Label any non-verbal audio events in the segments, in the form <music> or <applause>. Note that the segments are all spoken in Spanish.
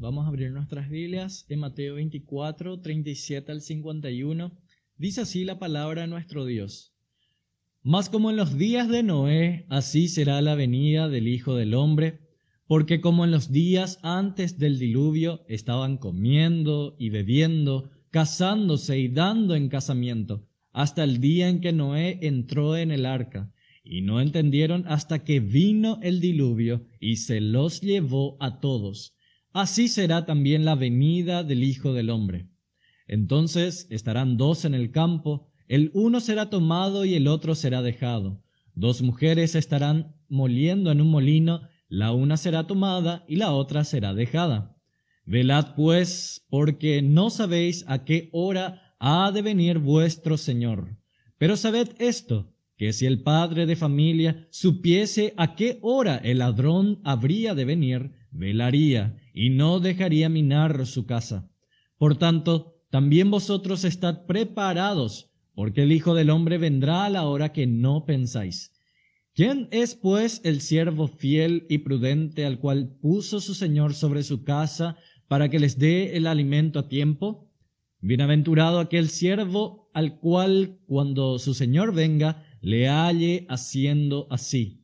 Vamos a abrir nuestras Biblias en Mateo 24, 37 al 51. Dice así la palabra de nuestro Dios. Mas como en los días de Noé, así será la venida del Hijo del Hombre, porque como en los días antes del diluvio estaban comiendo y bebiendo, casándose y dando en casamiento, hasta el día en que Noé entró en el arca, y no entendieron hasta que vino el diluvio y se los llevó a todos. Así será también la venida del Hijo del Hombre. Entonces estarán dos en el campo, el uno será tomado y el otro será dejado. Dos mujeres estarán moliendo en un molino, la una será tomada y la otra será dejada. Velad pues, porque no sabéis a qué hora ha de venir vuestro Señor. Pero sabed esto, que si el padre de familia supiese a qué hora el ladrón habría de venir, velaría y no dejaría minar su casa. Por tanto, también vosotros estad preparados, porque el Hijo del Hombre vendrá a la hora que no pensáis. ¿Quién es pues el siervo fiel y prudente al cual puso su Señor sobre su casa para que les dé el alimento a tiempo? Bienaventurado aquel siervo al cual cuando su Señor venga le halle haciendo así.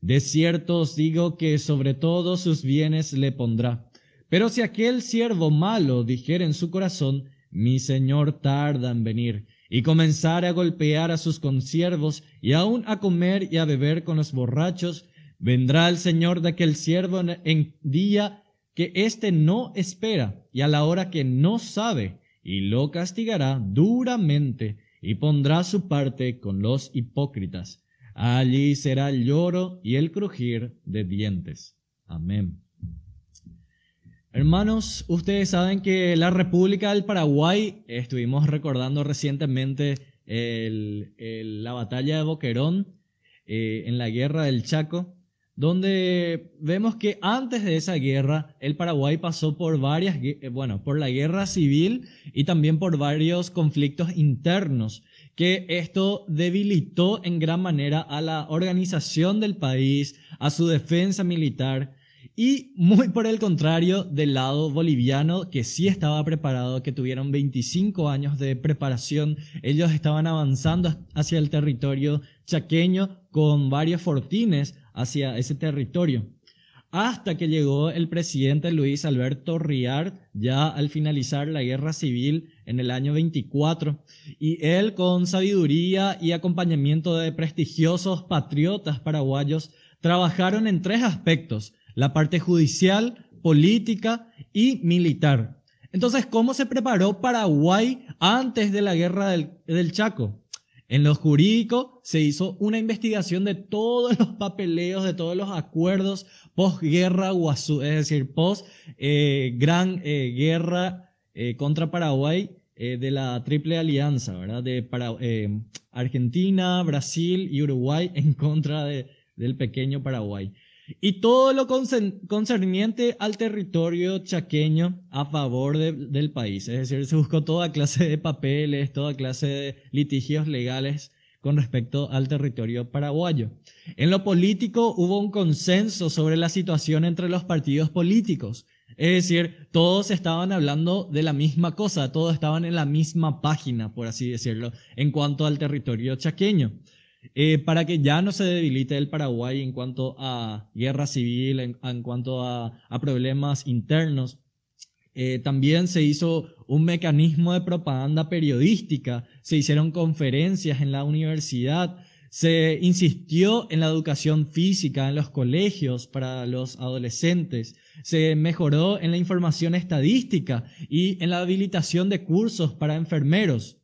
De cierto os digo que sobre todos sus bienes le pondrá. Pero si aquel siervo malo dijera en su corazón, mi señor tarda en venir, y comenzare a golpear a sus consiervos, y aun a comer y a beber con los borrachos, vendrá el señor de aquel siervo en día que éste no espera, y a la hora que no sabe, y lo castigará duramente, y pondrá su parte con los hipócritas. Allí será el lloro y el crujir de dientes. Amén. Hermanos, ustedes saben que la República del Paraguay, estuvimos recordando recientemente la batalla de Boquerón eh, en la guerra del Chaco, donde vemos que antes de esa guerra el Paraguay pasó por varias, eh, bueno, por la guerra civil y también por varios conflictos internos, que esto debilitó en gran manera a la organización del país, a su defensa militar y muy por el contrario del lado boliviano que sí estaba preparado, que tuvieron 25 años de preparación, ellos estaban avanzando hacia el territorio chaqueño con varios fortines hacia ese territorio. Hasta que llegó el presidente Luis Alberto Riard, ya al finalizar la guerra civil en el año 24, y él con sabiduría y acompañamiento de prestigiosos patriotas paraguayos, trabajaron en tres aspectos, la parte judicial, política y militar. Entonces, ¿cómo se preparó Paraguay antes de la guerra del, del Chaco? En lo jurídico se hizo una investigación de todos <laughs> los papeleos, de todos los acuerdos post-guerra es decir, post eh, eh, guerra eh, contra Paraguay de la Triple Alianza, ¿verdad? De para, Argentina, Brasil y Uruguay en contra de, del pequeño Paraguay. Y todo lo concerniente al territorio chaqueño a favor del país. Es decir, se buscó toda clase de papeles, toda clase de litigios legales con respecto al territorio paraguayo. En lo político hubo un consenso sobre la situación entre los partidos políticos. Es decir, todos estaban hablando de la misma cosa, todos estaban en la misma página, por así decirlo, en cuanto al territorio chaqueño. Eh, para que ya no se debilite el Paraguay en cuanto a guerra civil, en, cuanto a, problemas internos. Eh, también se hizo un mecanismo de propaganda periodística, se hicieron conferencias en la universidad, se insistió en la educación física en los colegios para los adolescentes, se mejoró en la información estadística y en la habilitación de cursos para enfermeros.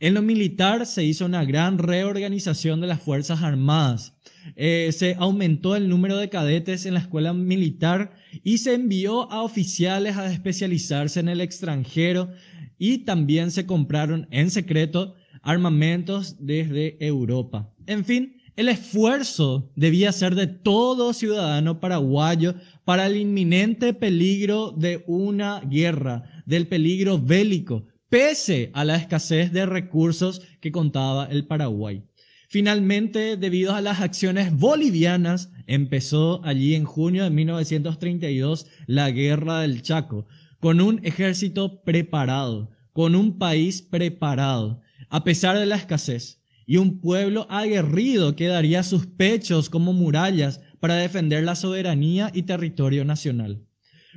En lo militar se hizo una gran reorganización de las Fuerzas Armadas. Eh, se aumentó el número de cadetes en la escuela militar y se envió a oficiales a especializarse en el extranjero y también se compraron en secreto armamentos desde Europa. En fin, el esfuerzo debía ser de todo ciudadano paraguayo para el inminente peligro de una guerra, del peligro bélico, pese a la escasez de recursos que contaba el Paraguay. Finalmente, debido a las acciones bolivianas, empezó allí en junio de 1932 la Guerra del Chaco, con un ejército preparado, con un país preparado, a pesar de la escasez, y un pueblo aguerrido que daría sus pechos como murallas para defender la soberanía y territorio nacional.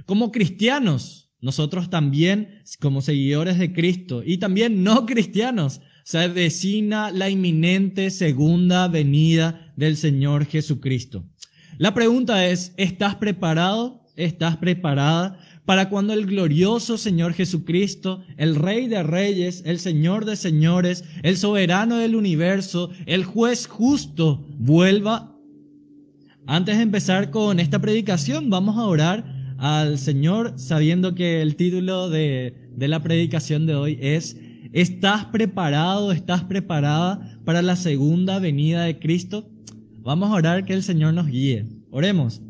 Como cristianos, nosotros también, como seguidores de Cristo, y también no cristianos, se avecina la inminente segunda venida del Señor Jesucristo. La pregunta es, ¿estás preparado? ¿Estás preparada para cuando el glorioso Señor Jesucristo, el Rey de Reyes, el Señor de Señores, el soberano del universo, el juez justo, vuelva? Antes de empezar con esta predicación, vamos a orar al Señor sabiendo que el título de, de la predicación de hoy es ¿Estás preparado, estás preparada para la segunda venida de Cristo? Vamos a orar que el Señor nos guíe. Oremos.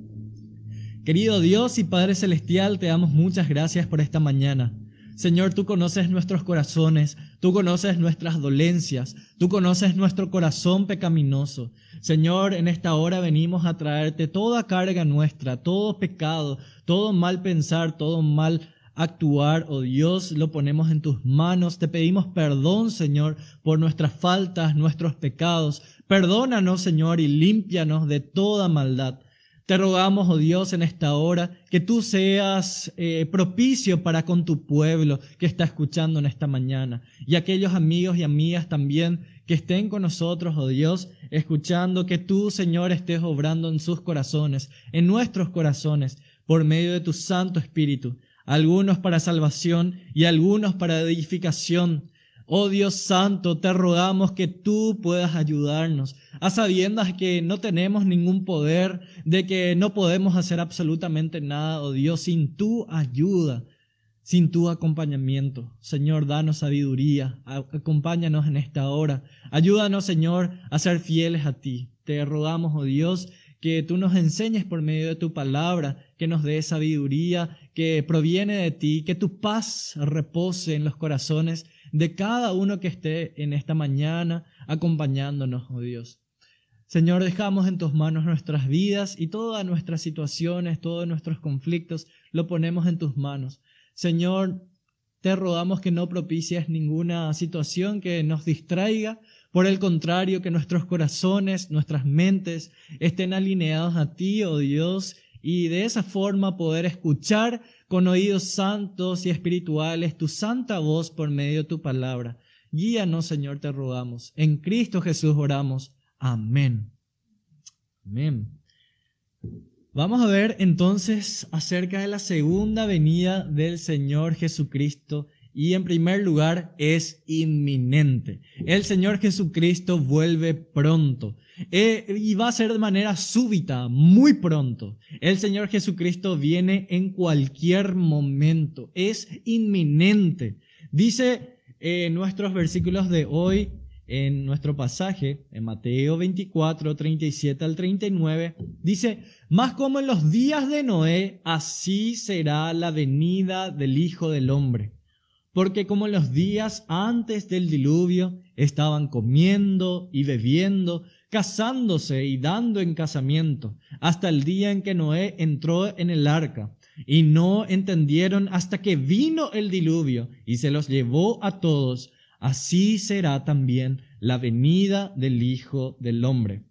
Querido Dios y Padre Celestial, te damos muchas gracias por esta mañana. Señor, tú conoces nuestros corazones, tú conoces nuestras dolencias, tú conoces nuestro corazón pecaminoso. Señor, en esta hora venimos a traerte toda carga nuestra, todo pecado, todo mal pensar, todo mal actuar, oh Dios, lo ponemos en tus manos. Te pedimos perdón, Señor, por nuestras faltas, nuestros pecados. Perdónanos, Señor, y límpianos de toda maldad. Te rogamos, oh Dios, en esta hora, que tú seas eh, propicio para con tu pueblo que está escuchando en esta mañana. Y aquellos amigos y amigas también que estén con nosotros, oh Dios, escuchando que tú, Señor, estés obrando en sus corazones, en nuestros corazones, por medio de tu Santo Espíritu algunos para salvación y algunos para edificación. Oh Dios Santo, te rogamos que tú puedas ayudarnos, a sabiendas que no tenemos ningún poder, de que no podemos hacer absolutamente nada, oh Dios, sin tu ayuda, sin tu acompañamiento. Señor, danos sabiduría, acompáñanos en esta hora. Ayúdanos, Señor, a ser fieles a ti. Te rogamos, oh Dios, que tú nos enseñes por medio de tu palabra, que nos dé sabiduría que proviene de ti, que tu paz repose en los corazones de cada uno que esté en esta mañana acompañándonos, oh Dios. Señor, dejamos en tus manos nuestras vidas y todas nuestras situaciones, todos nuestros conflictos, lo ponemos en tus manos. Señor, te rogamos que no propicies ninguna situación que nos distraiga, por el contrario, que nuestros corazones, nuestras mentes estén alineados a ti, oh Dios, y de esa forma poder escuchar con oídos santos y espirituales tu santa voz por medio de tu palabra. Guíanos, Señor, te rogamos. En Cristo Jesús oramos. Amén. Amén. Vamos a ver entonces acerca de la segunda venida del Señor Jesucristo y en primer lugar es inminente. El Señor Jesucristo vuelve pronto eh, y va a ser de manera súbita, muy pronto. El Señor Jesucristo viene en cualquier momento, es inminente. Dice en nuestros versículos de hoy, en nuestro pasaje, en Mateo 24, 37 al 39, dice, más como en los días de Noé, así será la venida del Hijo del Hombre porque como en los días antes del diluvio estaban comiendo y bebiendo, casándose y dando en casamiento, hasta el día en que Noé entró en el arca, y no entendieron hasta que vino el diluvio y se los llevó a todos, así será también la venida del Hijo del Hombre.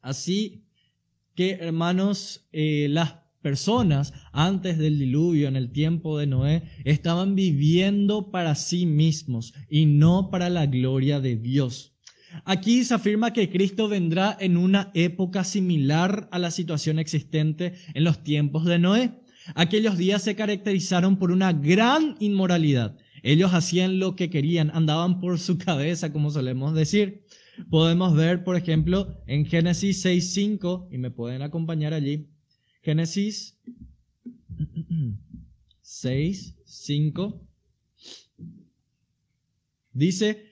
Así que, hermanos, eh, las personas antes del diluvio, en el tiempo de Noé, estaban viviendo para sí mismos y no para la gloria de Dios. Aquí se afirma que Cristo vendrá en una época similar a la situación existente en los tiempos de Noé. Aquellos días se caracterizaron por una gran inmoralidad. Ellos hacían lo que querían, andaban por su cabeza, como solemos decir. Podemos ver, por ejemplo, en Génesis 6.5, y me pueden acompañar allí, Génesis 6, 5. Dice,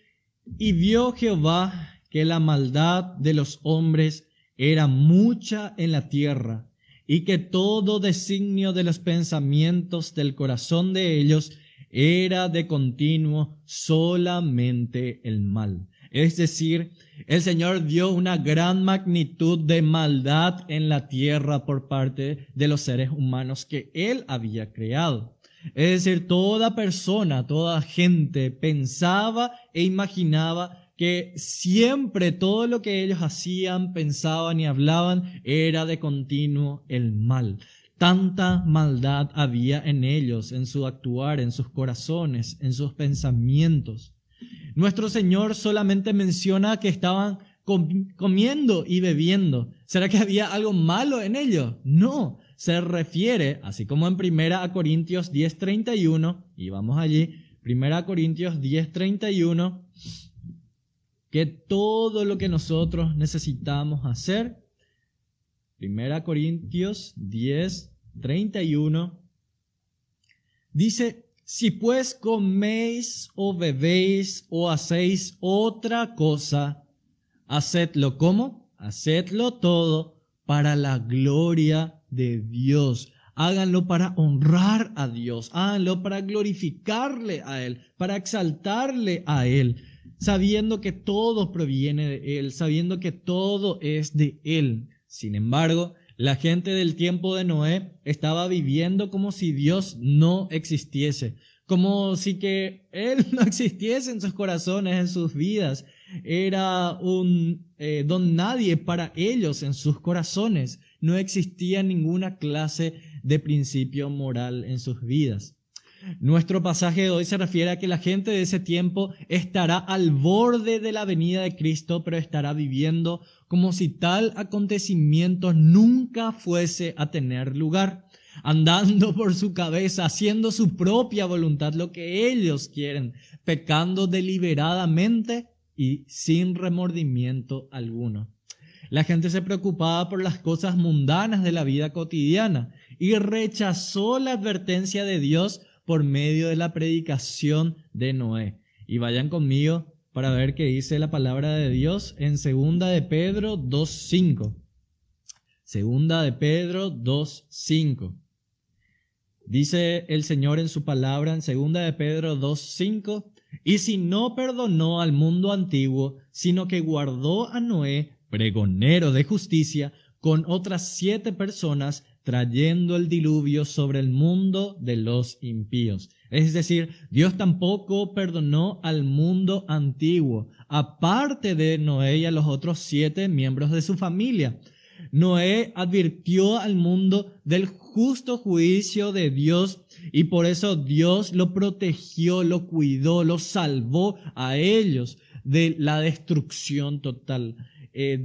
y vio Jehová que la maldad de los hombres era mucha en la tierra, y que todo designio de los pensamientos del corazón de ellos era de continuo solamente el mal. Es decir, el Señor dio una gran magnitud de maldad en la tierra por parte de los seres humanos que Él había creado. Es decir, toda persona, toda gente pensaba e imaginaba que siempre todo lo que ellos hacían, pensaban y hablaban era de continuo el mal. Tanta maldad había en ellos, en su actuar, en sus corazones, en sus pensamientos. Nuestro Señor solamente menciona que estaban comiendo y bebiendo. ¿Será que había algo malo en ello? No, se refiere, así como en 1 Corintios 10:31, y vamos allí, 1 Corintios 10:31, que todo lo que nosotros necesitamos hacer, 1 Corintios 10:31, dice, si pues coméis o bebéis o hacéis otra cosa, hacedlo como, hacedlo todo para la gloria de Dios. Háganlo para honrar a Dios, háganlo para glorificarle a Él, para exaltarle a Él, sabiendo que todo proviene de Él, sabiendo que todo es de Él. Sin embargo, la gente del tiempo de Noé estaba viviendo como si Dios no existiese, como si que Él <laughs> no existiese en sus corazones, en sus vidas. Era un eh, don nadie para ellos en sus corazones. No existía ninguna clase de principio moral en sus vidas. Nuestro pasaje de hoy se refiere a que la gente de ese tiempo estará al borde de la venida de Cristo, pero estará viviendo como si tal acontecimiento nunca fuese a tener lugar, andando <laughs> por su cabeza, haciendo su propia voluntad, lo que ellos quieren, pecando deliberadamente y sin remordimiento alguno. La gente se preocupaba por las cosas mundanas de la vida cotidiana y rechazó la advertencia de Dios por medio de la predicación de Noé. Y vayan conmigo para ver qué dice la palabra de Dios en segunda de Pedro 2.5. Segunda de Pedro 2.5. Dice el Señor en su palabra en segunda de Pedro 2.5, y si no perdonó al mundo antiguo, sino que guardó a Noé, pregonero de justicia, con otras siete personas, trayendo el diluvio sobre el mundo de los impíos. Es decir, Dios tampoco perdonó al mundo antiguo, aparte de Noé y a los otros siete miembros de su familia. Noé advirtió al mundo del justo juicio de Dios y por eso Dios lo protegió, lo cuidó, lo salvó a ellos de la destrucción total. Eh,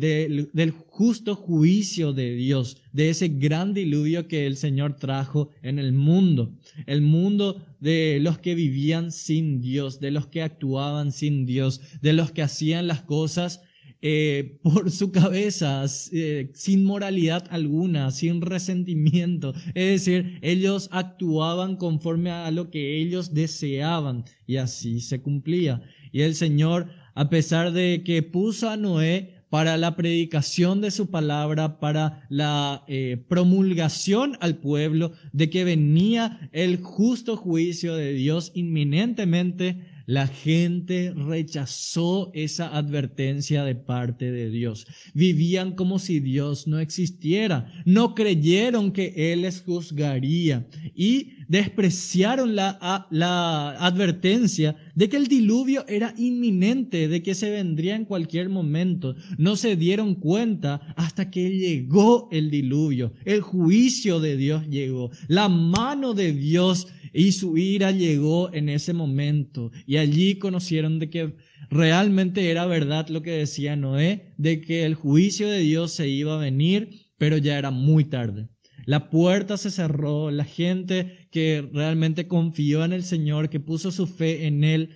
del justo juicio de Dios, de ese gran diluvio que el Señor trajo en el mundo, el mundo de los que vivían sin Dios, de los que actuaban sin Dios, de los que hacían las cosas eh, por su cabeza, eh, sin moralidad alguna, sin resentimiento. Es decir, ellos actuaban conforme a lo que ellos deseaban y así se cumplía. Y el Señor, a pesar de que puso a Noé para la predicación de su palabra, para la eh, promulgación al pueblo de que venía el justo juicio de Dios inminentemente, la gente rechazó esa advertencia de parte de Dios. Vivían como si Dios no existiera. No creyeron que Él les juzgaría y despreciaron la, la advertencia de que el diluvio era inminente, de que se vendría en cualquier momento. No se dieron cuenta hasta que llegó el diluvio. El juicio de Dios llegó. La mano de Dios y su ira llegó en ese momento. Y allí conocieron de que realmente era verdad lo que decía Noé, de que el juicio de Dios se iba a venir, pero ya era muy tarde. La puerta se cerró, la gente que realmente confió en el Señor, que puso su fe en Él,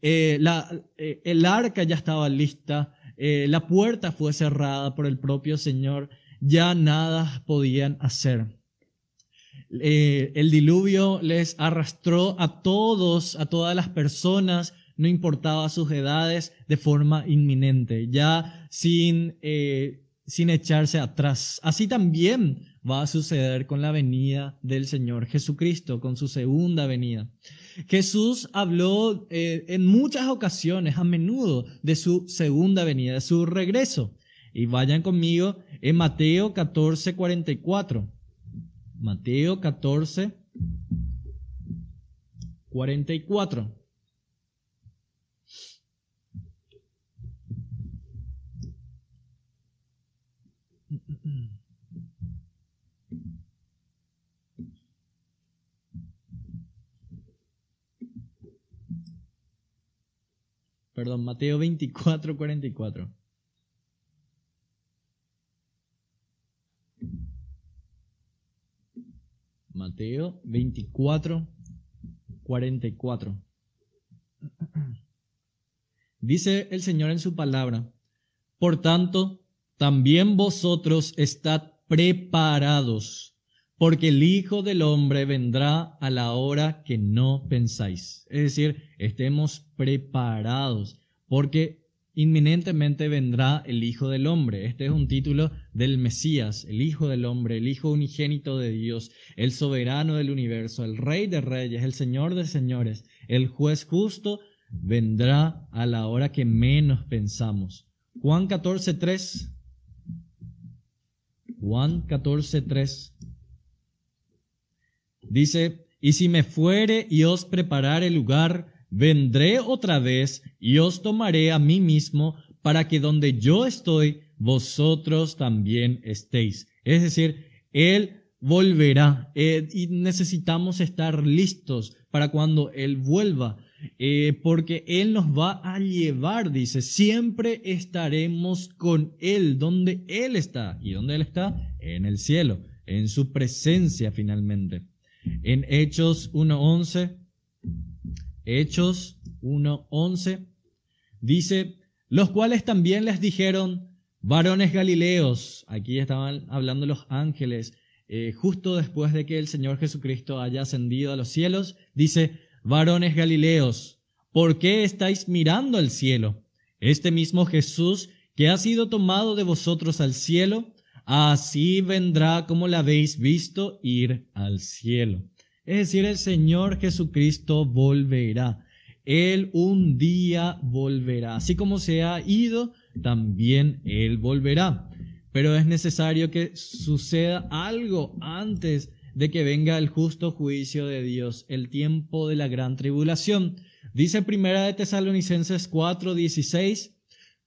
eh, la, eh, el arca ya estaba lista, eh, la puerta fue cerrada por el propio Señor, ya nada podían hacer. El diluvio les arrastró a todos, a todas las personas, no importaba sus edades, de forma inminente, ya sin sin echarse atrás. Así también va a suceder con la venida del Señor Jesucristo, con su segunda venida. Jesús habló eh, en muchas ocasiones, a menudo, de su segunda venida, de su regreso. Y vayan conmigo en Mateo 14, 44. Mateo 14, 44. Perdón, Mateo 24, 44. Mateo 24, 44. Dice el Señor en su palabra, por tanto, también vosotros estad preparados, porque el Hijo del Hombre vendrá a la hora que no pensáis. Es decir, estemos preparados, porque inminentemente vendrá el Hijo del Hombre. Este es un título del Mesías, el Hijo del Hombre, el Hijo unigénito de Dios, el soberano del universo, el Rey de Reyes, el Señor de Señores, el juez justo, vendrá a la hora que menos pensamos. Juan 14, 3 Juan 14, 3. Dice, y si me fuere y os preparare lugar, vendré otra vez y os tomaré a mí mismo para que donde yo estoy, vosotros también estéis. Es decir, Él volverá eh, y necesitamos estar listos para cuando Él vuelva. Eh, porque Él nos va a llevar, dice, siempre estaremos con Él, donde Él está. ¿Y dónde Él está? En el cielo, en su presencia finalmente. En Hechos 1.11, Hechos 1.11, dice, los cuales también les dijeron, varones galileos, aquí estaban hablando los ángeles, eh, justo después de que el Señor Jesucristo haya ascendido a los cielos, dice, varones Galileos, ¿por qué estáis mirando al cielo? Este mismo Jesús que ha sido tomado de vosotros al cielo, así vendrá como la habéis visto ir al cielo. Es decir, el Señor Jesucristo volverá. Él un día volverá. Así como se ha ido, también Él volverá. Pero es necesario que suceda algo antes de que venga el justo juicio de Dios, el tiempo de la gran tribulación. Dice primera de Tesalonicenses 4:16,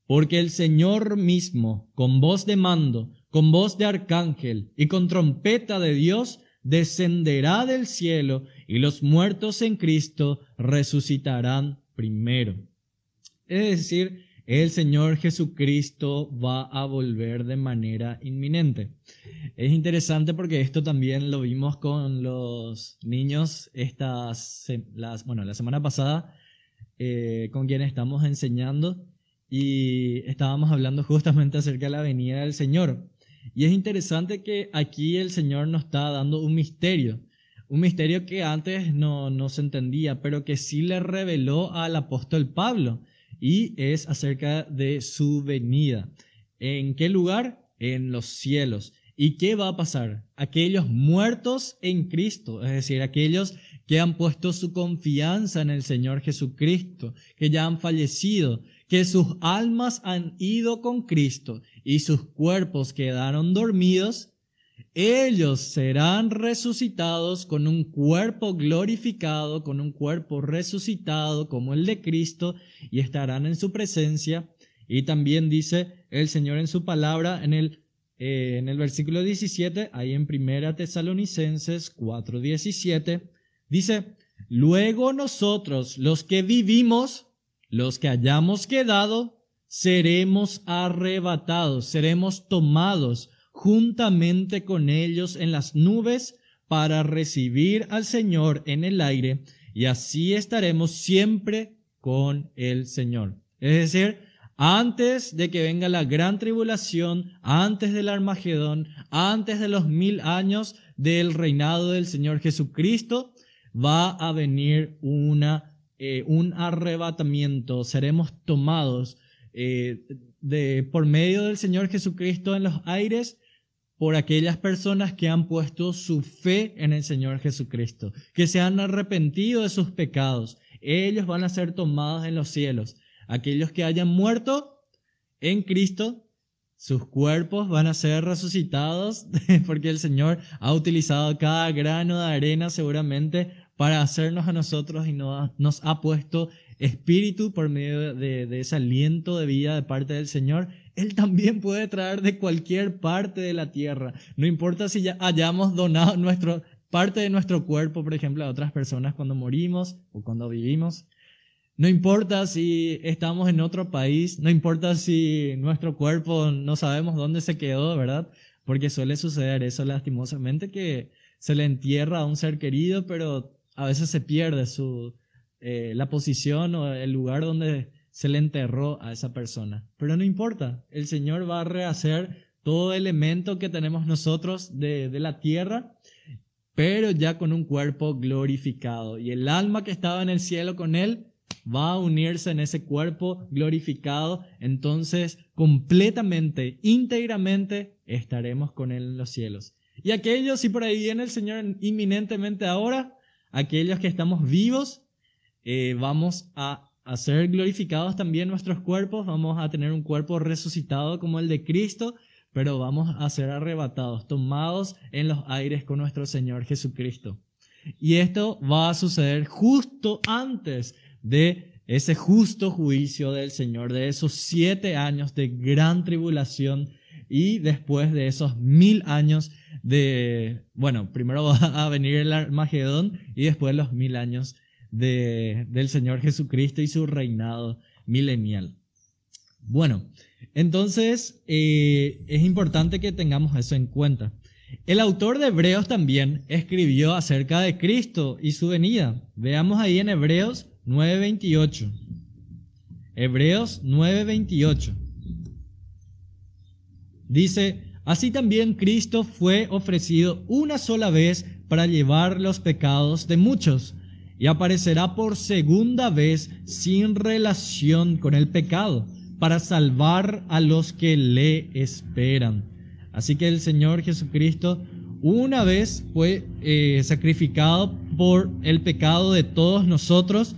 porque el Señor mismo, con voz de mando, con voz de arcángel y con trompeta de Dios, descenderá del cielo y los muertos en Cristo resucitarán primero. Es decir, el Señor Jesucristo va a volver de manera inminente. Es interesante porque esto también lo vimos con los niños estas, la semana pasada, eh, con quienes estamos enseñando y estábamos hablando justamente acerca de la venida del Señor. Y es interesante que aquí el Señor nos está dando un misterio, un misterio que antes no, no se entendía, pero que sí le reveló al apóstol Pablo y es acerca de su venida. ¿En qué lugar? En los cielos. ¿Y qué va a pasar? Aquellos muertos en Cristo, es decir, aquellos que han puesto su confianza en el Señor Jesucristo, que ya han fallecido, que sus almas han ido con Cristo y sus cuerpos quedaron dormidos, ellos serán resucitados con un cuerpo glorificado, con un cuerpo resucitado como el de Cristo y estarán en su presencia. Y también dice el Señor en su palabra en el, eh, en el versículo 17, ahí en Primera Tesalonicenses 4:17, dice, luego nosotros los que vivimos, los que hayamos quedado, seremos arrebatados, seremos tomados juntamente con ellos en las nubes para recibir al Señor en el aire y así estaremos siempre con el Señor. Es decir, antes de que venga la gran tribulación, antes del Armagedón, antes de los mil años del reinado del Señor Jesucristo, va a venir una, eh, un arrebatamiento, seremos tomados eh, de, por medio del Señor Jesucristo en los aires por aquellas personas que han puesto su fe en el Señor Jesucristo, que se han arrepentido de sus pecados. Ellos van a ser tomados en los cielos. Aquellos que hayan muerto en Cristo, sus cuerpos van a ser resucitados <laughs> porque el Señor ha utilizado cada grano de arena seguramente para hacernos a nosotros y nos ha puesto espíritu por medio de, de ese aliento de vida de parte del Señor él también puede traer de cualquier parte de la tierra. No importa si ya hayamos donado nuestro, parte de nuestro cuerpo, por ejemplo, a otras personas cuando morimos o cuando vivimos. No importa si estamos en otro país, no importa si nuestro cuerpo no sabemos dónde se quedó, ¿verdad? Porque suele suceder eso lastimosamente que se le entierra a un ser querido, pero a veces se pierde su, eh, la posición o el lugar donde se le enterró a esa persona. Pero no importa, el Señor va a rehacer todo elemento que tenemos nosotros de, de la tierra, pero ya con un cuerpo glorificado. Y el alma que estaba en el cielo con Él va a unirse en ese cuerpo glorificado. Entonces, completamente, íntegramente, estaremos con Él en los cielos. Y aquellos, si por ahí viene el Señor inminentemente ahora, aquellos que estamos vivos, eh, vamos a a ser glorificados también nuestros cuerpos, vamos a tener un cuerpo resucitado como el de Cristo, pero vamos a ser arrebatados, tomados en los aires con nuestro Señor Jesucristo. Y esto va a suceder justo antes de ese justo juicio del Señor, de esos siete años de gran tribulación y después de esos mil años de, bueno, primero <laughs> va a venir el Armagedón y después los mil años del Señor Jesucristo y su reinado milenial. Bueno, entonces eh, es importante que tengamos eso en cuenta. El autor de Hebreos también escribió acerca de Cristo y su venida. Veamos ahí en Hebreos 9:28. Hebreos 9:28. Dice, así también Cristo fue ofrecido una sola vez para llevar los pecados de muchos y aparecerá por segunda vez sin relación con el pecado, para salvar a los que le esperan. Así que el Señor Jesucristo una vez fue eh, sacrificado por el pecado de todos nosotros,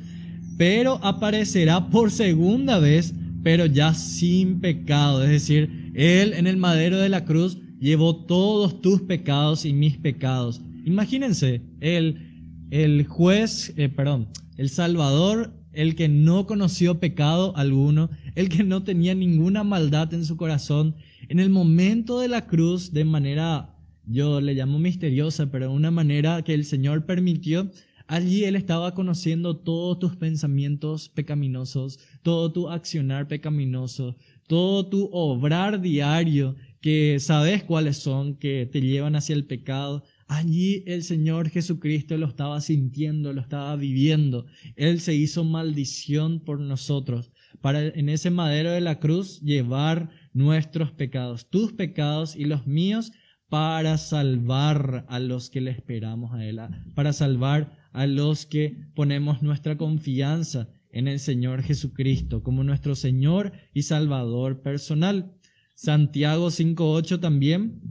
pero aparecerá por segunda vez, pero ya sin pecado. Es decir, Él en el madero de la cruz llevó todos tus pecados y mis pecados. Imagínense, Él el juez, eh, perdón, el Salvador, el que no conoció pecado alguno, el que no tenía ninguna maldad en su corazón, en el momento de la cruz, de manera, yo le llamo misteriosa, pero una manera que el Señor permitió, allí Él estaba conociendo todos tus pensamientos pecaminosos, todo tu accionar pecaminoso, todo tu obrar diario, que sabes cuáles son, que te llevan hacia el pecado, Allí el Señor Jesucristo lo estaba sintiendo, lo estaba viviendo. Él se hizo maldición por nosotros para en ese madero de la cruz llevar nuestros pecados, tus pecados y los míos, para salvar a los que le esperamos a Él, para salvar a los que ponemos nuestra confianza en el Señor Jesucristo como nuestro Señor y Salvador personal. Santiago 5.8 también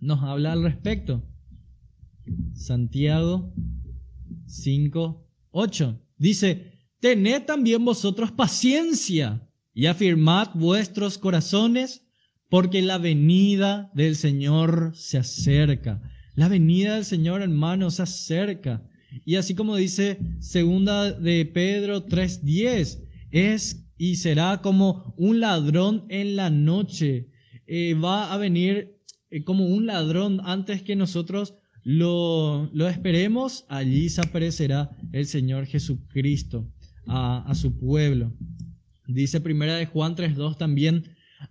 nos habla al respecto. Santiago 5, 8. Dice, tened también vosotros paciencia y afirmad vuestros corazones, porque la venida del Señor se acerca. La venida del Señor, hermano, se acerca. Y así como dice segunda de Pedro 3:10, es y será como un ladrón en la noche. Eh, va a venir eh, como un ladrón antes que nosotros lo, lo esperemos, allí se aparecerá el Señor Jesucristo a, a su pueblo. Dice primera de Juan 3.2 también,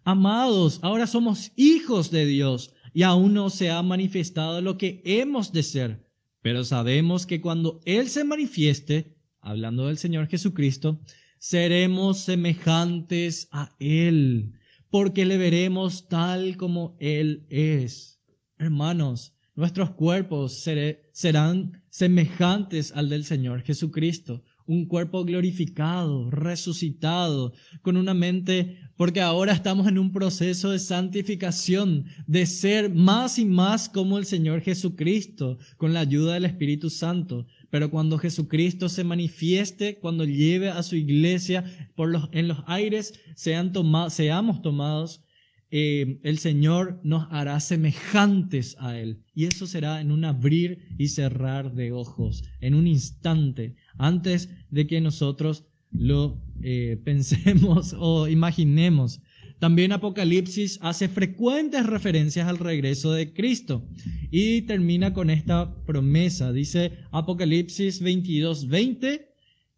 amados, ahora somos hijos de Dios y aún no se ha manifestado lo que hemos de ser, pero sabemos que cuando Él se manifieste, hablando del Señor Jesucristo, seremos semejantes a Él, porque le veremos tal como Él es. Hermanos, Nuestros cuerpos serán semejantes al del Señor Jesucristo. un cuerpo glorificado, resucitado, con una mente, porque ahora estamos en un proceso de santificación, de ser más y más como el Señor Jesucristo, con la ayuda del Espíritu Santo. Pero cuando Jesucristo se manifieste, cuando lleve a su iglesia por los, en los aires, sean seamos tomados eh, el Señor nos hará semejantes a Él. Y eso será en un abrir y cerrar de ojos, en un instante, antes de que nosotros lo eh, <laughs> pensemos o imaginemos. También Apocalipsis hace frecuentes referencias al regreso de Cristo y termina con esta promesa. Dice Apocalipsis 22, 20,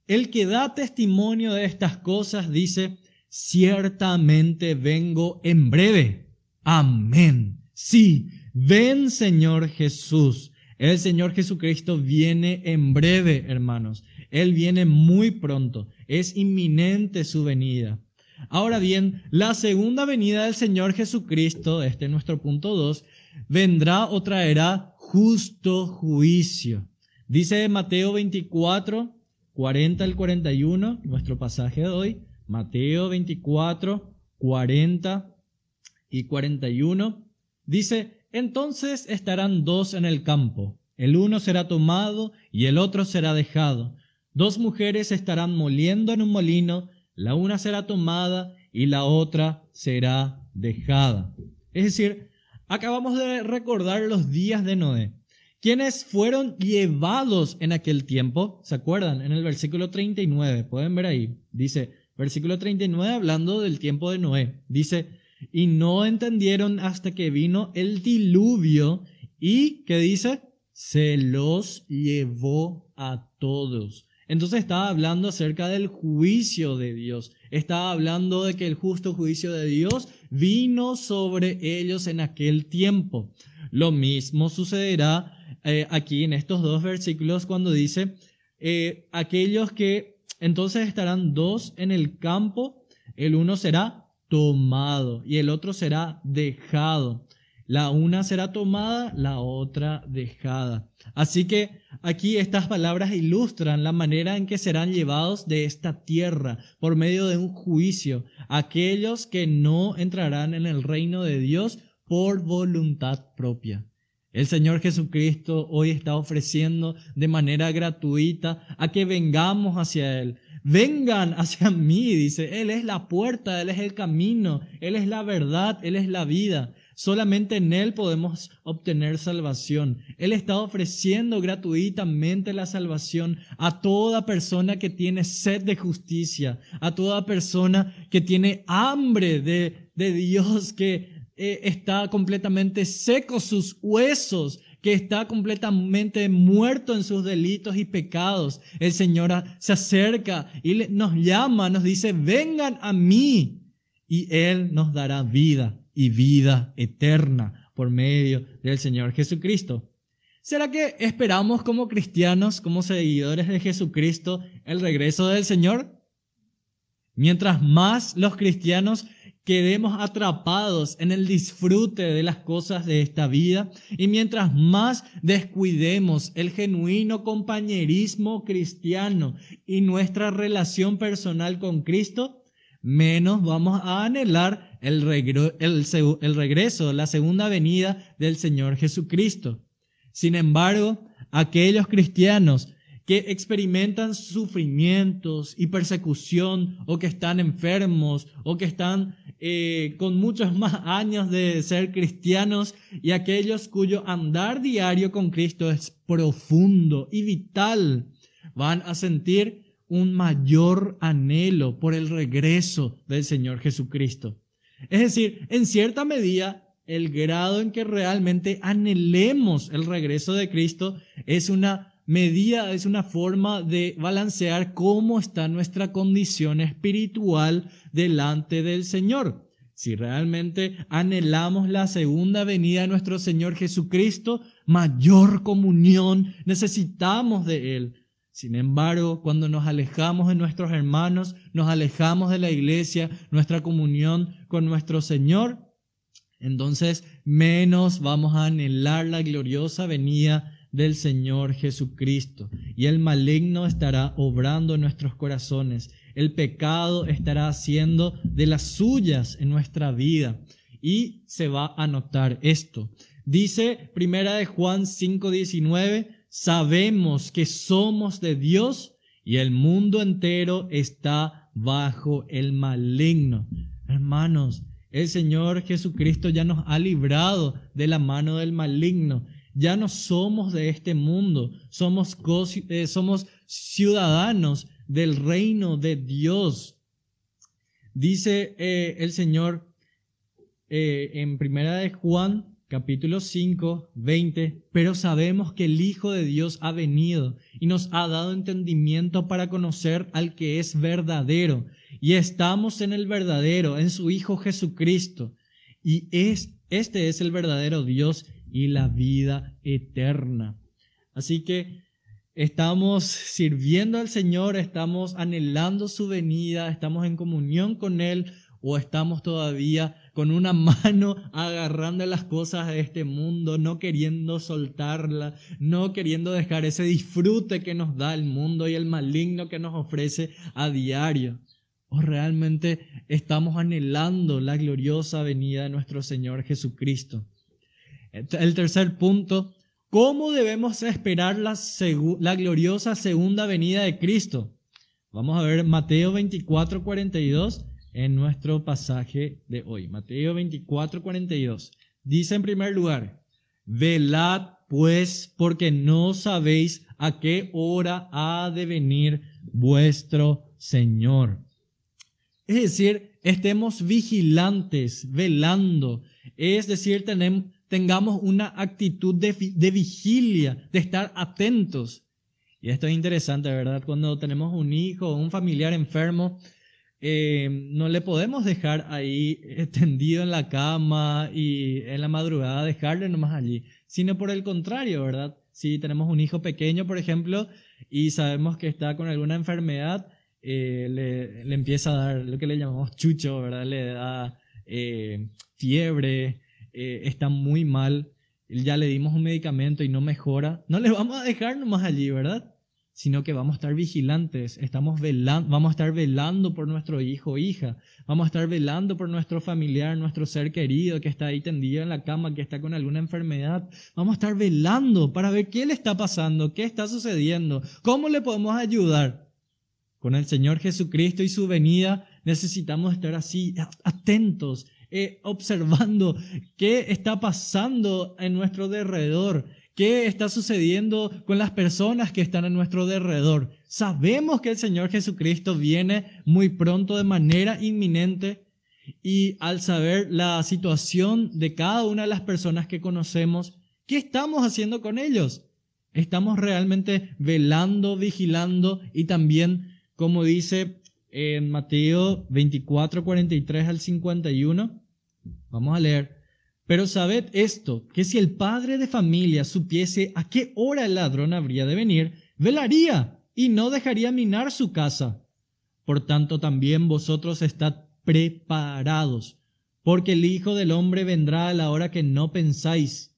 el que da testimonio de estas cosas dice, ciertamente vengo en breve. Amén. Sí, ven Señor Jesús. El Señor Jesucristo viene en breve, hermanos. Él viene muy pronto. Es inminente su venida. Ahora bien, la segunda venida del Señor Jesucristo, este es nuestro punto 2, vendrá o traerá justo juicio. Dice Mateo 24, 40 al 41, nuestro pasaje de hoy. Mateo 24, 40 y 41, dice, entonces estarán dos en el campo, el uno será tomado y el otro será dejado. Dos mujeres estarán moliendo en un molino, la una será tomada y la otra será dejada. Es decir, acabamos de recordar los días de Noé. Quienes fueron llevados en aquel tiempo, ¿se acuerdan? En el versículo 39, pueden ver ahí, dice, Versículo 39 hablando del tiempo de Noé. Dice, y no entendieron hasta que vino el diluvio y, ¿qué dice? Se los llevó a todos. Entonces estaba hablando acerca del juicio de Dios. Estaba hablando de que el justo juicio de Dios vino sobre ellos en aquel tiempo. Lo mismo sucederá eh, aquí en estos dos versículos cuando dice, eh, aquellos que entonces estarán dos en el campo, el uno será tomado y el otro será dejado. La una será tomada, la otra dejada. Así que aquí estas palabras ilustran la manera en que serán llevados de esta tierra por medio de un juicio aquellos que no entrarán en el reino de Dios por voluntad propia. El Señor Jesucristo hoy está ofreciendo de manera gratuita a que vengamos hacia Él. Vengan hacia mí, dice. Él es la puerta, Él es el camino, Él es la verdad, Él es la vida. Solamente en Él podemos obtener salvación. Él está ofreciendo gratuitamente la salvación a toda persona que tiene sed de justicia, a toda persona que tiene hambre de, de Dios, que eh, está completamente seco sus huesos, que está completamente muerto en sus delitos y pecados. El Señor se acerca y nos llama, nos dice, vengan a mí y Él nos dará vida y vida eterna por medio del Señor Jesucristo. ¿Será que esperamos como cristianos, como seguidores de Jesucristo, el regreso del Señor? Mientras más los cristianos quedemos atrapados en el disfrute de las cosas de esta vida y mientras más descuidemos el genuino compañerismo cristiano y nuestra relación personal con Cristo, menos vamos a anhelar el, el regreso, la segunda venida del Señor Jesucristo. Sin embargo, aquellos cristianos que experimentan sufrimientos y persecución o que están enfermos o que están eh, con muchos más años de ser cristianos y aquellos cuyo andar diario con Cristo es profundo y vital, van a sentir un mayor anhelo por el regreso del Señor Jesucristo. Es decir, en cierta medida, el grado en que realmente anhelemos el regreso de Cristo es una medida, es una forma de balancear cómo está nuestra condición espiritual delante del Señor. Si realmente anhelamos la segunda venida de nuestro Señor Jesucristo, mayor comunión necesitamos de Él. Sin embargo, cuando nos alejamos de nuestros hermanos, nos alejamos de la iglesia, nuestra comunión con nuestro Señor, entonces menos vamos a anhelar la gloriosa venida del Señor Jesucristo. y el maligno estará obrando en nuestros corazones. El pecado estará haciendo de las suyas en nuestra vida y se va a notar esto. Dice Primera de Juan 5:19, sabemos que somos de Dios y el mundo entero está bajo el maligno. Hermanos, el Señor Jesucristo ya nos ha librado de la mano del maligno. Ya no somos de este mundo, somos, eh, somos ciudadanos del reino de Dios. Dice eh, el Señor eh, en Primera de Juan capítulo 5, 20, pero sabemos que el Hijo de Dios ha venido y nos ha dado entendimiento para conocer al que es verdadero. Y estamos en el verdadero, en su Hijo Jesucristo. Y es, este es el verdadero Dios y la vida eterna. Así que estamos sirviendo al Señor, estamos anhelando su venida, estamos en comunión con Él o estamos todavía con una <laughs> mano agarrando las cosas de este mundo, no queriendo soltarla, no queriendo dejar ese disfrute que nos da el mundo y el maligno que nos ofrece a diario. ¿O realmente estamos anhelando la gloriosa venida de nuestro Señor Jesucristo? El tercer punto, ¿cómo debemos esperar la, la gloriosa segunda venida de Cristo? Vamos a ver Mateo 24, 42 en nuestro pasaje de hoy. Mateo 24, 42. Dice en primer lugar, velad pues porque no sabéis a qué hora ha de venir vuestro Señor. Es decir, estemos vigilantes, velando. Es decir, tengamos una actitud de, de vigilia, de estar atentos. Y esto es interesante, ¿verdad? Cuando tenemos un hijo o un familiar enfermo, eh, no le podemos dejar ahí <laughs> tendido en la cama y en la madrugada dejarle nomás allí, sino por el contrario, ¿verdad? Si tenemos un hijo pequeño, por ejemplo, y sabemos que está con alguna enfermedad, eh, le, empieza a dar lo que le llamamos chucho, ¿verdad? Le da eh, fiebre, está muy mal, ya le dimos un medicamento y no mejora, no le vamos a dejar nomás allí, ¿verdad? Sino que vamos a estar vigilantes, estamos velando, vamos a estar velando por nuestro hijo o hija, vamos a estar velando por nuestro familiar, nuestro ser querido que está ahí tendido en la cama, que está con alguna enfermedad, vamos a estar velando para ver qué le está pasando, qué está sucediendo, cómo le podemos ayudar. Con el Señor Jesucristo y su venida necesitamos estar así, atentos, eh, observando qué está pasando en nuestro derredor, ¿Qué está sucediendo con las personas que están a nuestro derredor? Sabemos que el Señor Jesucristo viene muy pronto de manera inminente y al saber la situación de cada una de las personas que conocemos, ¿qué estamos haciendo con ellos? Estamos realmente velando, vigilando y también, como dice en Mateo 24, 43 al 51, vamos a leer, pero sabed esto, que si el padre de familia supiese a qué hora el ladrón habría de venir, velaría y no dejaría minar su casa. Por tanto, también vosotros estad preparados, porque el Hijo del Hombre vendrá a la hora que no pensáis.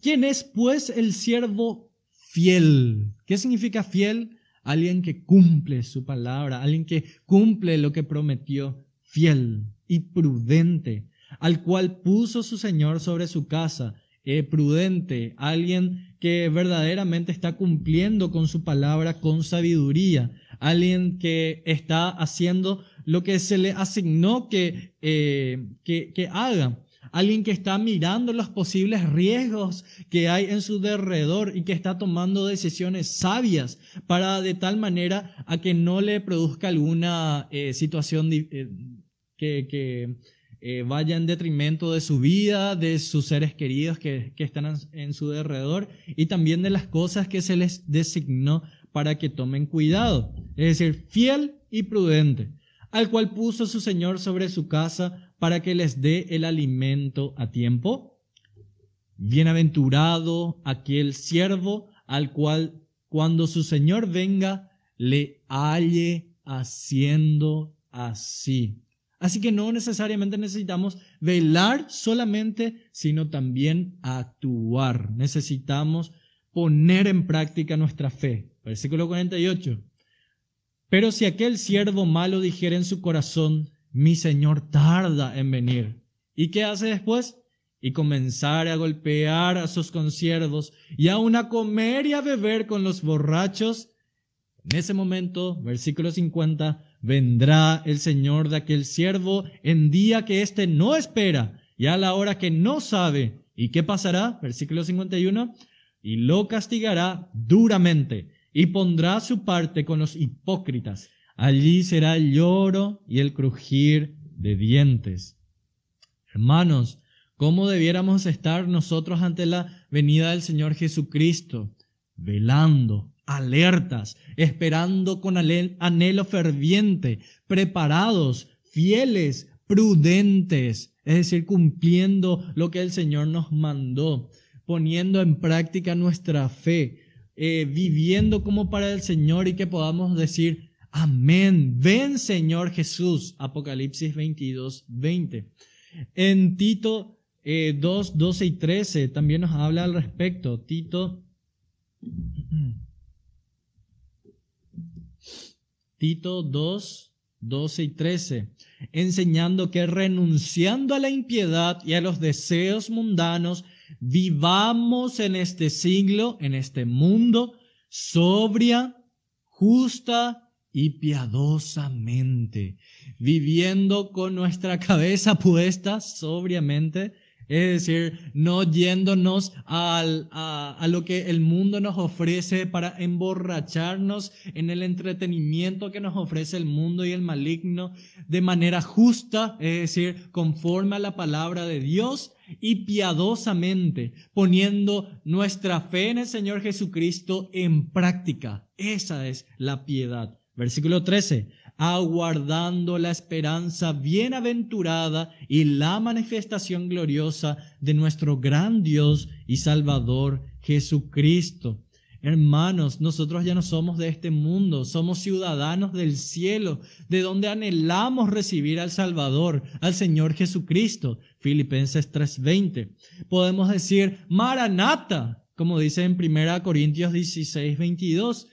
¿Quién es, pues, el siervo fiel? ¿Qué significa fiel? Alguien que cumple su palabra, alguien que cumple lo que prometió, fiel y prudente al cual puso su Señor sobre su casa, eh, prudente, alguien que verdaderamente está cumpliendo con su palabra con sabiduría, alguien que está haciendo lo que se le asignó que, eh, que, que haga. Alguien que está mirando los posibles riesgos que hay en su derredor y que está tomando decisiones sabias para de tal manera a que no le produzca alguna eh, situación que eh, vaya en detrimento de su vida, de sus seres queridos que, que están en su derredor y también de las cosas que se les designó para que tomen cuidado. Es decir, fiel y prudente, al cual puso su Señor sobre su casa para que les dé el alimento a tiempo. Bienaventurado aquel siervo al cual cuando su Señor venga le halle haciendo así. Así que no necesariamente necesitamos velar solamente, sino también actuar. Necesitamos poner en práctica nuestra fe. Versículo 48. Pero si aquel siervo malo dijera en su corazón, mi Señor tarda en venir. ¿Y qué hace después? Y comenzar a golpear a sus consiervos y aún a comer y a beber con los borrachos. En ese momento, versículo 50, vendrá el Señor de aquel siervo en día que éste no espera y a la hora que no sabe. ¿Y qué pasará? Versículo 51. Y lo castigará duramente y pondrá su parte con los hipócritas. Allí será el lloro y el crujir de dientes. Hermanos, ¿cómo debiéramos estar nosotros ante la venida del Señor Jesucristo? Velando, alertas, esperando con anhelo ferviente, preparados, fieles, prudentes, es decir, cumpliendo lo que el Señor nos mandó, poniendo en práctica nuestra fe, eh, viviendo como para el Señor y que podamos decir, amén, ven Señor Jesús, Apocalipsis 22, 20. En Tito 2, eh, 12 y 13 también nos habla al respecto. Tito <clears throat> Tito 2, 12 y 13, enseñando que renunciando a la impiedad y a los deseos mundanos, vivamos en este siglo, en este mundo, sobria, justa y piadosamente, viviendo con nuestra cabeza puesta sobriamente es decir, no yéndonos a, a, lo que el mundo nos ofrece para emborracharnos en el entretenimiento que nos ofrece el mundo y el maligno de manera justa, es decir, conforme a la palabra de Dios y piadosamente, poniendo nuestra fe en el Señor Jesucristo en práctica. Esa es la piedad. Versículo 13 aguardando la esperanza bienaventurada y la manifestación gloriosa de nuestro gran Dios y Salvador Jesucristo. Hermanos, nosotros ya no somos de este mundo, somos ciudadanos del cielo, de donde anhelamos recibir al Salvador, al Señor Jesucristo. Filipenses 3:20. Podemos decir, Maranata, como dice en 1 Corintios 16, 22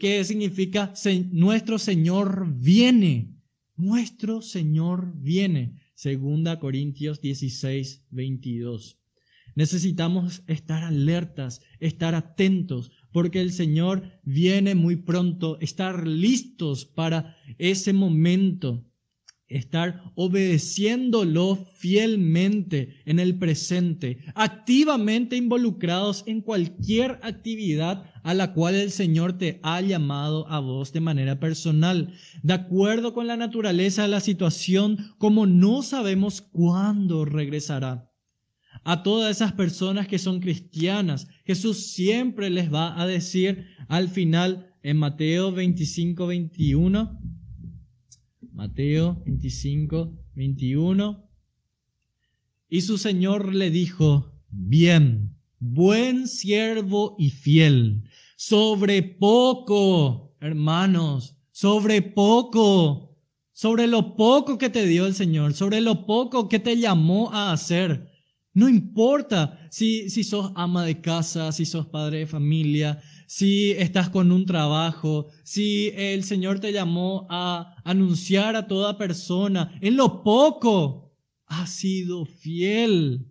¿Qué significa nuestro Señor viene? Nuestro Señor viene. Segunda Corintios 16, 22. Necesitamos estar alertas, estar atentos, porque el Señor viene muy pronto, estar listos para ese momento estar obedeciéndolo fielmente en el presente, activamente involucrados en cualquier actividad a la cual el Señor te ha llamado a vos de manera personal, de acuerdo con la naturaleza de la situación, como no sabemos cuándo regresará. A todas esas personas que son cristianas, Jesús siempre les va a decir al final en Mateo 25, 21, Mateo 25, 21. Y su Señor le dijo, bien, buen siervo y fiel, sobre poco, hermanos, sobre poco, sobre lo poco que te dio el Señor, sobre lo poco que te llamó a hacer. No importa si, si sos ama de casa, si sos padre de familia, si estás con un trabajo, si el Señor te llamó a anunciar a toda persona, en lo poco has sido fiel,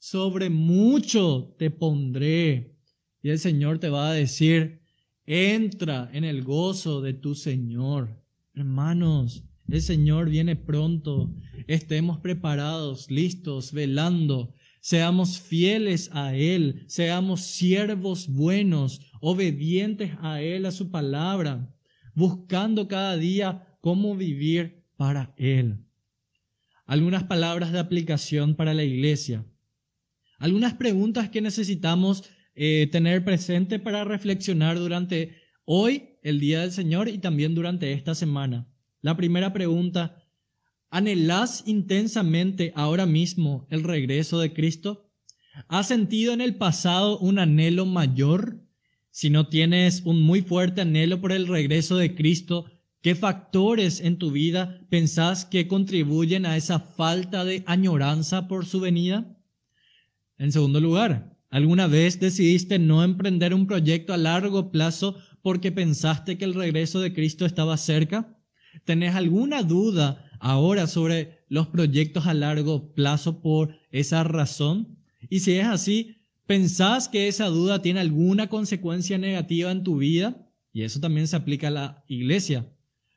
sobre mucho te pondré. Y el Señor te va a decir, entra en el gozo de tu Señor. Hermanos, el Señor viene pronto. Estemos preparados, listos, velando. Seamos fieles a Él, seamos siervos buenos, obedientes a Él, a su palabra, buscando cada día cómo vivir para Él. Algunas palabras de aplicación para la iglesia. Algunas preguntas que necesitamos eh, tener presente para reflexionar durante hoy, el Día del Señor, y también durante esta semana. La primera pregunta, ¿anhelás intensamente ahora mismo el regreso de Cristo? ¿Has sentido en el pasado un anhelo mayor si no tienes un muy fuerte anhelo por el regreso de Cristo, ¿qué factores en tu vida pensás que contribuyen a esa falta de añoranza por su venida? En segundo lugar, ¿Alguna vez decidiste no emprender un proyecto a largo plazo porque pensaste que el regreso de Cristo estaba cerca? ¿Tenés alguna duda ahora sobre los proyectos a largo plazo por esa razón? Y si es así, ¿pensás que esa duda tiene alguna consecuencia negativa en tu vida? Y eso también se aplica a la iglesia.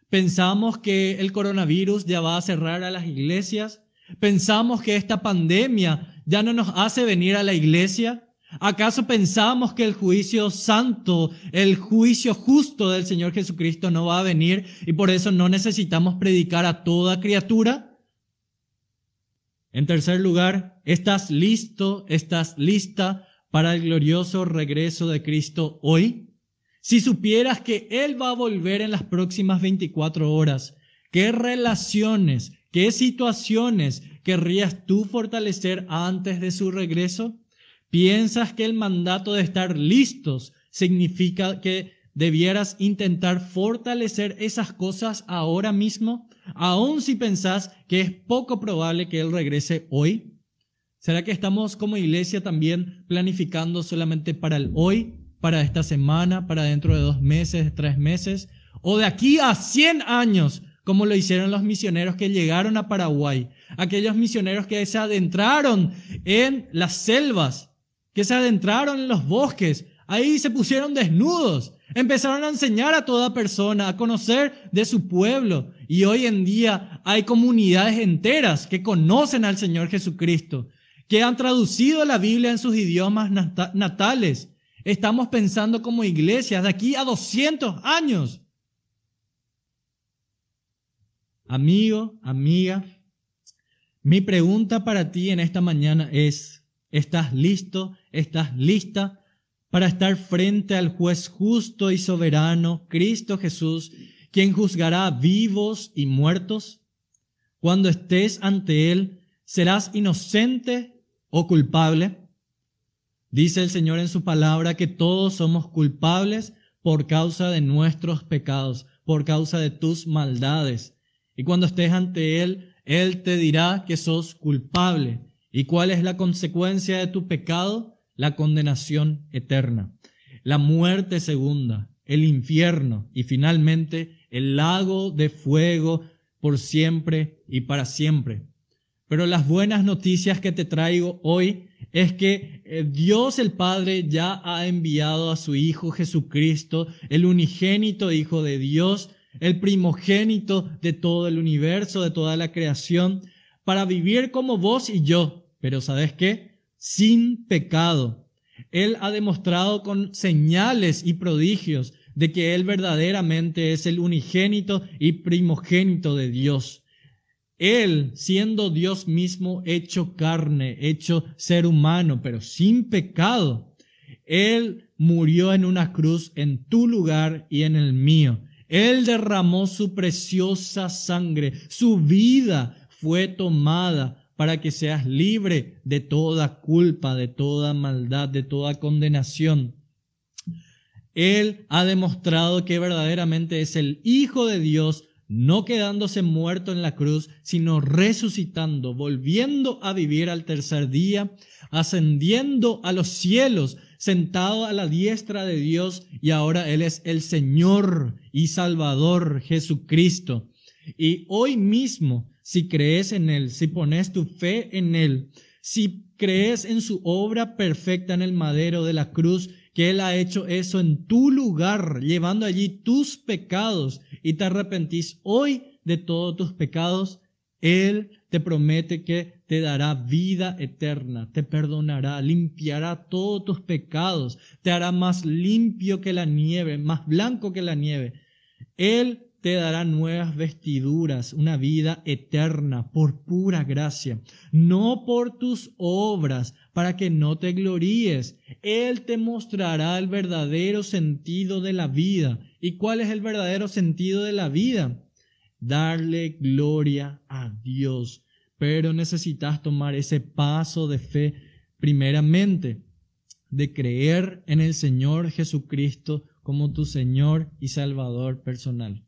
¿Pensamos que el coronavirus ya va a cerrar a las iglesias? ¿Pensamos que esta pandemia ya no nos hace venir a la iglesia? ¿Acaso pensamos que el juicio santo, el juicio justo del Señor Jesucristo no va a venir y por eso no necesitamos predicar a toda criatura? En tercer lugar, ¿estás listo, estás lista para el glorioso regreso de Cristo hoy? Si supieras que Él va a volver en las próximas 24 horas, ¿qué relaciones, qué situaciones querrías tú fortalecer antes de su regreso? ¿Piensas que el mandato de estar listos significa que debieras intentar fortalecer esas cosas ahora mismo, aun si pensás que es poco probable que Él regrese hoy? ¿Será que estamos como iglesia también planificando solamente para el hoy, para esta semana, para dentro de dos meses, tres meses, o de aquí a 100 años, como lo hicieron los misioneros que llegaron a Paraguay, aquellos misioneros que se adentraron en las selvas que se adentraron en los bosques, ahí se pusieron desnudos, empezaron a enseñar a toda persona, a conocer de su pueblo. Y hoy en día hay comunidades enteras que conocen al Señor Jesucristo, que han traducido la Biblia en sus idiomas natales. Estamos pensando como iglesias de aquí a 200 años. Amigo, amiga, mi pregunta para ti en esta mañana es, ¿Estás listo? ¿Estás lista para estar frente al juez justo y soberano, Cristo Jesús, quien juzgará vivos y muertos? Cuando estés ante Él, ¿serás inocente o culpable? Dice el Señor en su palabra que todos somos culpables por causa de nuestros pecados, por causa de tus maldades. Y cuando estés ante Él, Él te dirá que sos culpable ¿Y cuál es la consecuencia de tu pecado? La condenación eterna, la muerte segunda, el infierno y finalmente el lago de fuego por siempre y para siempre. Pero las buenas noticias que te traigo hoy es que eh, Dios el Padre ya ha enviado a su Hijo Jesucristo, el unigénito Hijo de Dios, el primogénito de todo el universo, de toda la creación, para vivir como vos y yo, pero ¿sabes qué? Sin pecado. Él ha demostrado con señales y prodigios de que Él verdaderamente es el unigénito y primogénito de Dios. Él, siendo Dios mismo, hecho carne, hecho ser humano, pero sin pecado, Él murió en una cruz en tu lugar y en el mío. Él derramó su preciosa sangre, su vida fue tomada para que seas libre de toda culpa, de toda maldad, de toda condenación. Él ha demostrado que verdaderamente es el Hijo de Dios, no quedándose muerto en la cruz, sino resucitando, volviendo a vivir al tercer día, ascendiendo a los cielos, sentado a la diestra de Dios, y ahora Él es el Señor y Salvador Jesucristo. Y hoy mismo si crees en Él, si pones tu fe en Él, si crees en su obra perfecta en el madero de la cruz, que Él ha hecho eso en tu lugar, llevando allí tus pecados y te arrepentís hoy de todos tus pecados, Él te promete que te dará vida eterna, te perdonará, limpiará todos tus pecados, te hará más limpio que la nieve, más blanco que la nieve. Él te dará nuevas vestiduras, una vida eterna por pura gracia, no por tus obras, para que no te gloríes. Él te mostrará el verdadero sentido de la vida. ¿Y cuál es el verdadero sentido de la vida? Darle gloria a Dios. Pero necesitas tomar ese paso de fe primeramente, de creer en el Señor Jesucristo como tu Señor y Salvador personal.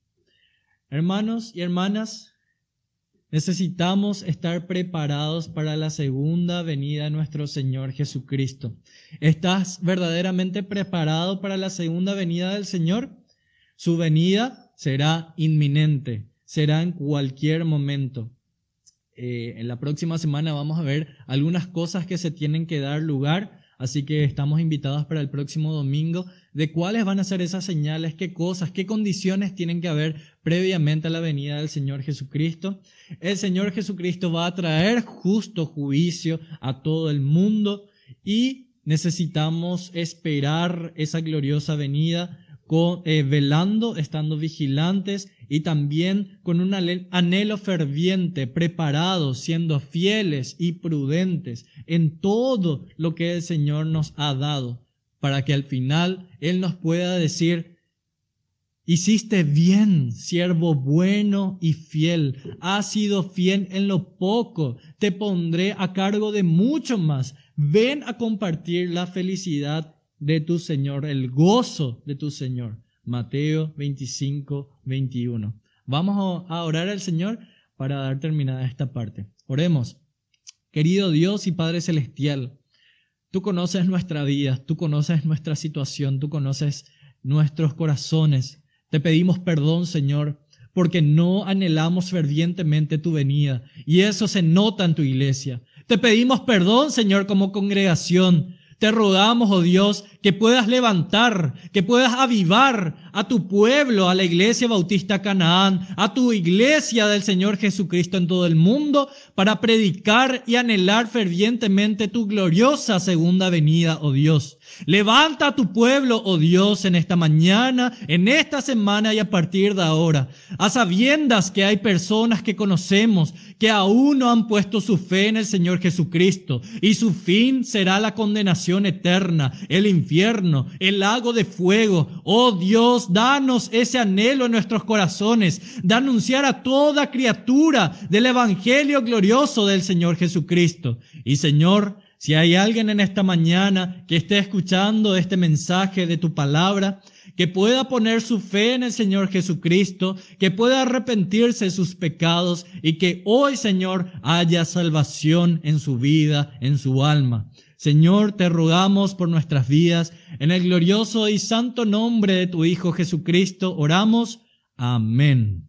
Hermanos y hermanas, Necesitamos estar preparados para la segunda venida de nuestro Señor Jesucristo. ¿Estás verdaderamente preparado para la segunda venida del Señor? Su venida será inminente, será en cualquier momento. Eh, en la próxima semana vamos a ver algunas cosas que se tienen que dar lugar, así que estamos invitados para el próximo domingo de cuáles van a ser esas señales, qué cosas, qué condiciones tienen que haber previamente a la venida del Señor Jesucristo. El Señor Jesucristo va a traer justo juicio a todo el mundo y necesitamos esperar esa gloriosa venida con, eh, velando, estando vigilantes y también con un anhelo ferviente, preparados, siendo fieles y prudentes en todo lo que el Señor nos ha dado, para que al final Él nos pueda decir, Hiciste bien, siervo bueno y fiel. Has sido fiel en lo poco. Te pondré a cargo de mucho más. Ven a compartir la felicidad de tu Señor, el gozo de tu Señor. Mateo 25, 21. Vamos a orar al Señor para dar terminada esta parte. Oremos. Querido Dios y Padre Celestial, tú conoces nuestra vida, tú conoces nuestra situación, tú conoces nuestros corazones. Te pedimos perdón, Señor, porque no anhelamos fervientemente tu venida y eso se nota en tu iglesia. Te pedimos perdón, Señor, como congregación. Te rogamos, oh Dios, que puedas levantar, que puedas avivar a tu pueblo, a la iglesia bautista Canaán, a tu iglesia del Señor Jesucristo en todo el mundo, para predicar y anhelar fervientemente tu gloriosa segunda venida, oh Dios. Levanta a tu pueblo, oh Dios, en esta mañana, en esta semana y a partir de ahora, a sabiendas que hay personas que conocemos que aún no han puesto su fe en el Señor Jesucristo y su fin será la condenación eterna, el infierno, el lago de fuego. Oh Dios, danos ese anhelo en nuestros corazones de anunciar a toda criatura del Evangelio glorioso del Señor Jesucristo. Y Señor, si hay alguien en esta mañana que esté escuchando este mensaje de tu palabra, que pueda poner su fe en el Señor Jesucristo, que pueda arrepentirse de sus pecados y que hoy, Señor, haya salvación en su vida, en su alma. Señor, te rogamos por nuestras vidas. En el glorioso y santo nombre de tu Hijo Jesucristo, oramos. Amén.